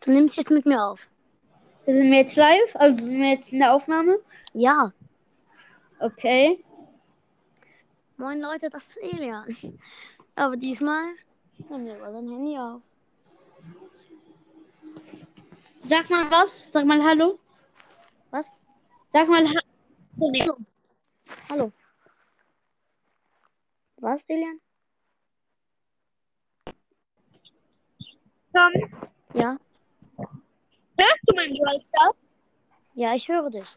Du nimmst jetzt mit mir auf. Sind wir jetzt live? Also sind wir jetzt in der Aufnahme? Ja. Okay. Moin Leute, das ist Elian. Aber diesmal nehmen wir über sein Handy auf. Sag mal was. Sag mal Hallo. Was? Sag mal ha. Hallo. Hallo. Was, Elian? Tom, Ja. Hörst du meinen Brawl Stars? Ja, ich höre dich.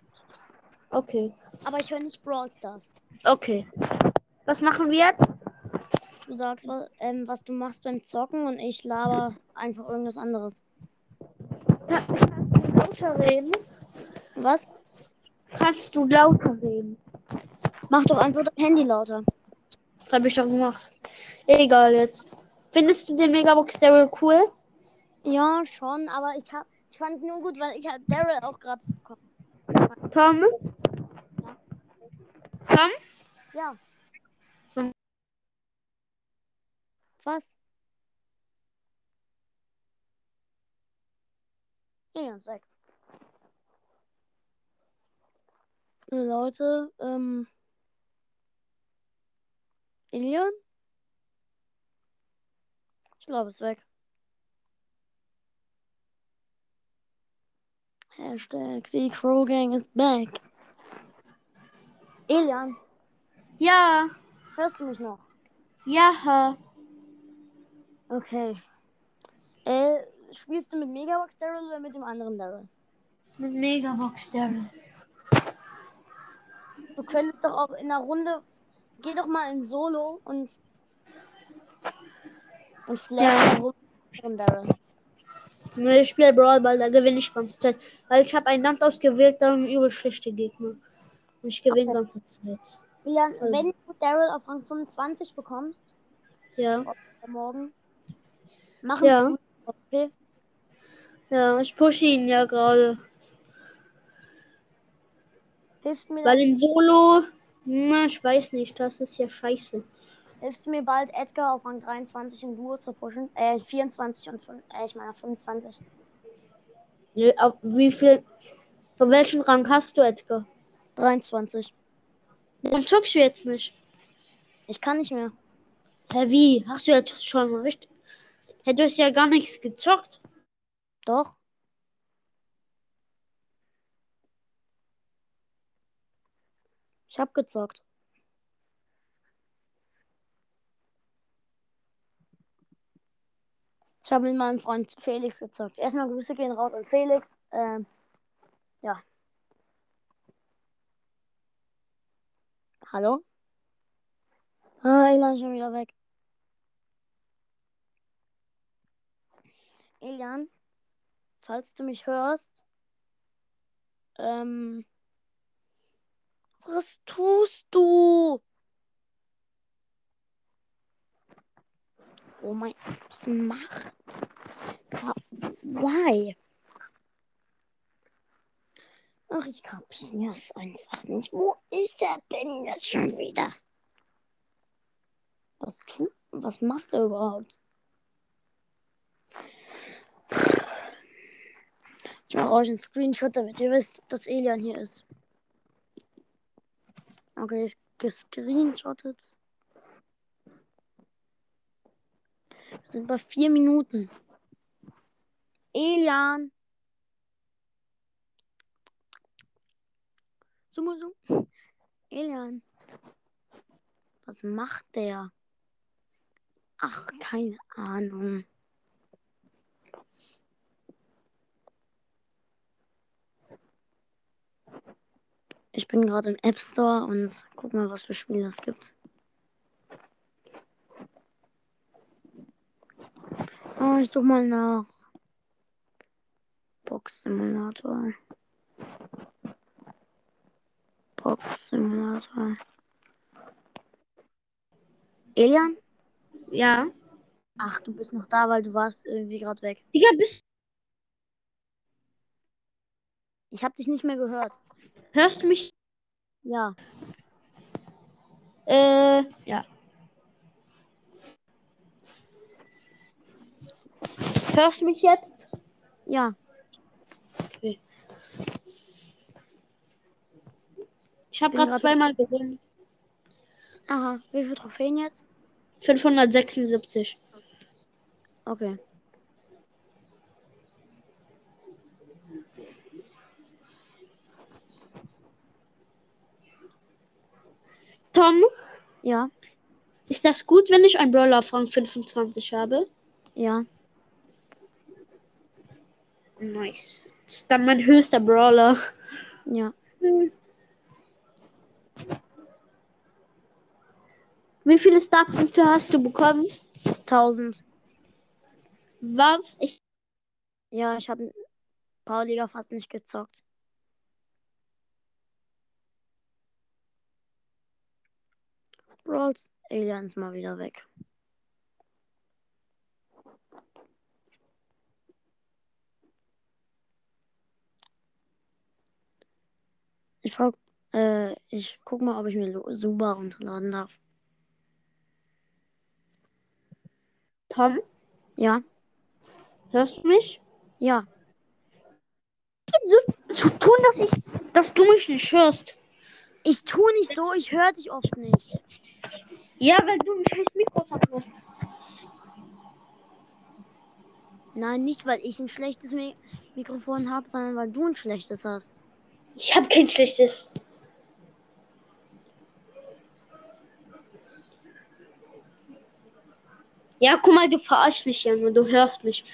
Okay. Aber ich höre nicht Brawl Stars. Okay. Was machen wir jetzt? Du sagst, was, ähm, was du machst beim Zocken und ich laber einfach irgendwas anderes. Kannst du lauter reden? Was? Kannst du lauter reden? Mach doch einfach dein Handy lauter. Hab ich doch gemacht. Egal jetzt. Findest du den Megabox Daryl cool? Ja, schon, aber ich hab, ich fand es nur gut, weil ich hab Daryl auch gerade bekommen. Tom? Ja. Tom? Ja. Was? Ja, ist weg. Äh, Leute, ähm. Ilian? Ich glaube, es ist weg. Hashtag the Crow Gang is back. Ilian, Ja. hörst du mich noch? Ja. Okay. Äh, spielst du mit Megabox Daryl oder mit dem anderen Daryl? Mit Megabox Daryl. Du könntest doch auch in der Runde. Geh doch mal in Solo und. Und flash Ja. rum Daryl. Ich spiele Brawl Ball, da gewinne ich ganze Zeit. Weil ich habe ein Land ausgewählt, da haben übel schlechte Gegner. Und ich gewinne Okay. ganze Zeit. Ilian, Also. wenn du Daryl auf Rang 25 bekommst, Ja. morgen, mach Ja. es. Okay? Ja, ich pushe ihn ja gerade. Hilfst mir, Weil in Solo, na, ich weiß nicht, das ist ja scheiße. Hilfst du mir bald Edgar auf Rang 23 in Duo zu pushen? Äh, 24 und fün- äh, ich meine 25. Nee, ab wie viel, von welchem Rang hast du, Edgar? 23. Warum zockst du jetzt nicht? Ich kann nicht mehr. Hä, wie? Hast du jetzt schon mal richtig? Hä, du hast ja gar nichts gezockt. Doch. Ich hab gezockt. Ich habe mit meinem Freund Felix gezockt. Erstmal Grüße gehen raus an Felix. Ähm, ja. Hallo? Ah, Elian ist schon wieder weg. Elian, falls du mich hörst, ähm, was tust du? Oh mein, was macht? Why? Ach, ich kapiere es einfach nicht. Wo ist er denn jetzt schon wieder? Was tut, was macht er überhaupt? Ich mache euch einen Screenshot, damit ihr wisst, dass Elian hier ist. Okay, ist gescreenshottet. Sind bei vier Minuten. Elian. Zoom, zoom. Elian. Was macht der? Ach, keine Ahnung. Ich bin gerade im App Store und guck mal, was für Spiele es gibt. Oh, ich suche mal nach. Box Simulator. Box Simulator. Elian? Ja. Ach, du bist noch da, weil du warst irgendwie gerade weg. Digga, bist, Ich habe dich nicht mehr gehört. hörst du mich? Ja. Äh, ja. Hörst du mich jetzt? Ja, Okay. Ich habe gerade zweimal gewonnen. aha. Wie viele Trophäen jetzt? 576. Okay. Tom, Ja, ist das gut, wenn ich einen Brawler auf Rang 25 habe? ja. Nice. Das ist dann mein höchster Brawler. Ja. Wie viele Starpunkte hast du bekommen? 1000. Was? Ich, Ja, ich habe Powerliga fast nicht gezockt. Brawls, Alien ist mal wieder weg. Ich frag, äh, ich guck mal, ob ich mir Suba runterladen darf. Tom, Ja, hörst du mich? ja. So zu tun, dass ich, dass du mich nicht hörst. Ich tu nicht so, ich höre dich oft nicht. Ja, weil du ein scheiß Mikrofon hast. Nein, nicht weil ich ein schlechtes Mi Mikrofon habe, sondern weil du ein schlechtes hast. Ich habe kein schlechtes. Ja, guck mal, du verarschst mich ja nur, du hörst mich.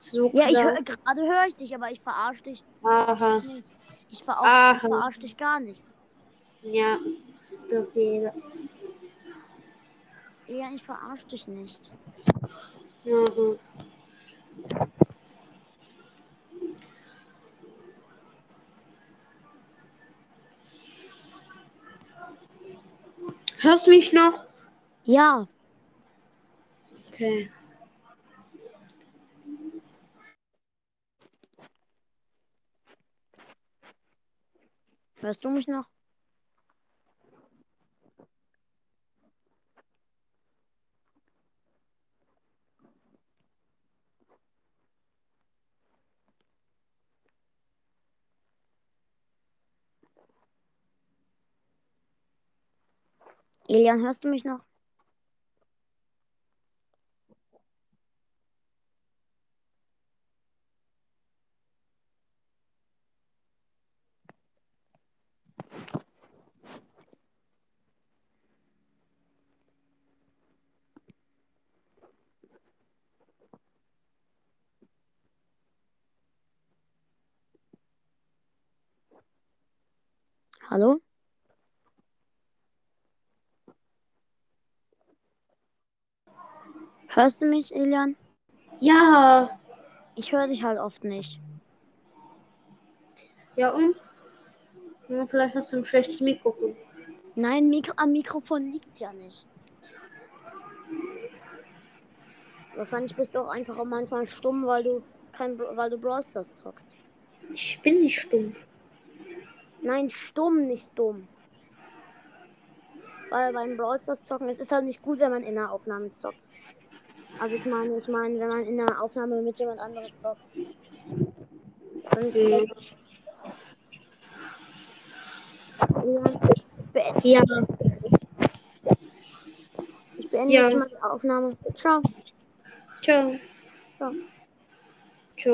So Ja, ich klar. höre gerade höre ich dich, aber ich verarsche dich Aha. nicht. Ich ich verarsch dich gar nicht. Ja. Okay. Ja, ich verarsche dich nicht. Mhm. Hörst du mich noch? Ja, Okay. hörst du mich noch? Elian, hörst du mich noch? Hallo? Hörst du mich, Elian? Ja. Ich höre dich halt oft nicht. Ja und? Ja, vielleicht hast du ein schlechtes Mikrofon. Nein, Mikro am Mikrofon liegt's ja nicht. Wahrscheinlich bist du auch einfach auch manchmal stumm, weil du kein weil du Brawl Stars zockst. Ich bin nicht stumm. Nein, stumm, nicht dumm. Weil beim Brawl Stars zocken, es ist halt nicht gut, wenn man in einer Aufnahme zockt. Also ich meine, ich meine, wenn man in einer Aufnahme mit jemand anderes zockt. Dann ist Mhm. vielleicht... Ja, ich beende, Ja. ich beende Ja. jetzt mal die Aufnahme. Ciao. Ciao. Ciao.